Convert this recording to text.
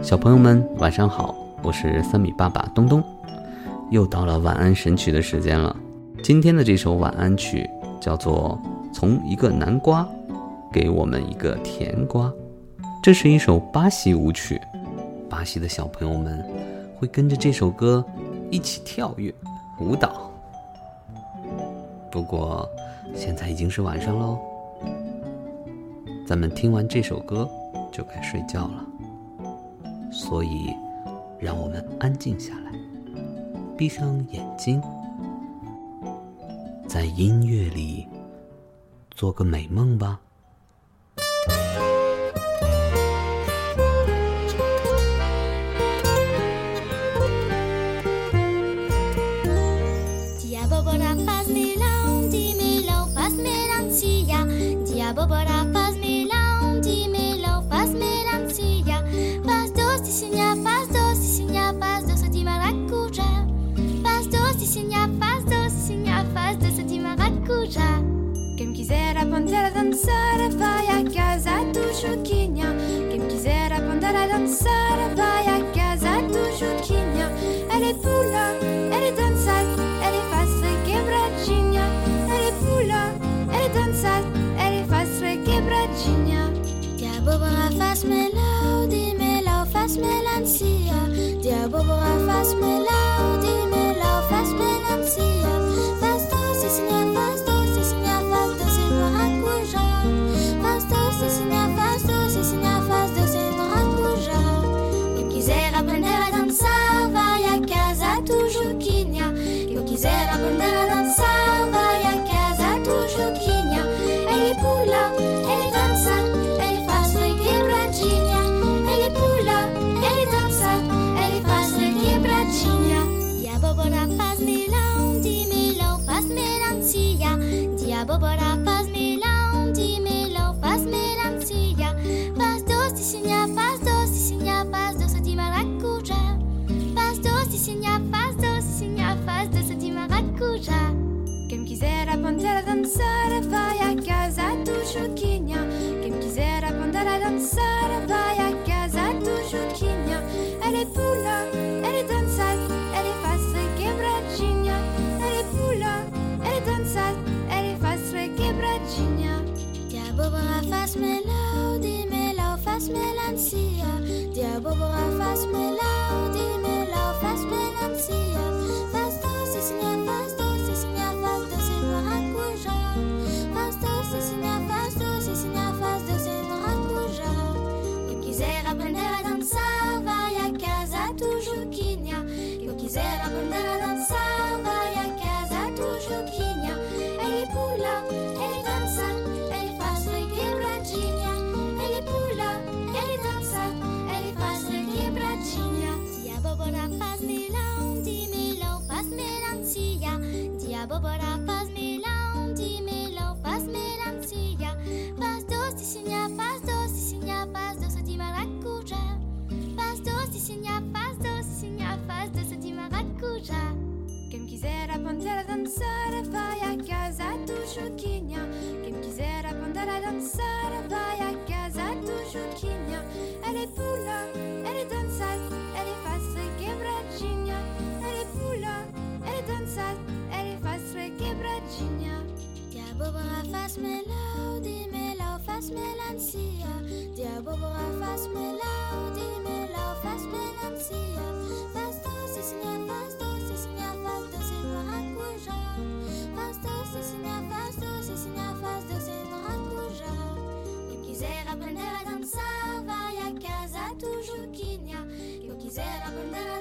小朋友们，晚上好！我是三米爸爸东东，又到了晚安神曲的时间了。今天的这首晚安曲叫做《从一个南瓜给我们一个甜瓜》，这是一首巴西舞曲。巴西的小朋友们会跟着这首歌一起跳跃舞蹈。不过现在已经是晚上喽，咱们听完这首歌就该睡觉了。所以，让我们安静下来，闭上眼睛，在音乐里做个美梦吧。Danzare vai a casa tu giochigna Quem quiser aprender a dançar vai a. Casa tu giochigna Ele pula, ele dança, ele faz quebradinha Ele pula, ele dança, ele faz quebradinha Diabobra faz melody, melo faz melancia. Diabobra faz melody, Diabobora faz melão, de melão faz melancia Faz doce, sinha, faz doce, sinha, faz doce de maracujá Faz doce, sinha, faz doce, sinha, faz doce de maracujá Quem quiser aprender a dançar vai quebradinha Diabobra faz melody, melo faz melancia Diabobra faz melody, melo faz melancia Faz doce, senhor, faz doce, senhor, faz doce maracujá Faz doce, senhor, faz doce, senhor, faz doce maracujá Quem quiser aprender a dançar vai a casa do Juquinha Quem quiser aprender a dançar vai a casa do Juquinha quiser aprender a dançar vai a casa Quem quiser aprender a dançar vai a casa do Juquinha Ele pula, ele dança, ele faz quebradinha Ele pula, ele dança, ele faz quebradinha Diabobra faz melody, melo faz melancia faz melo faz aprender a dançar vai a. Casa do Juquinha Quem quiser aprender a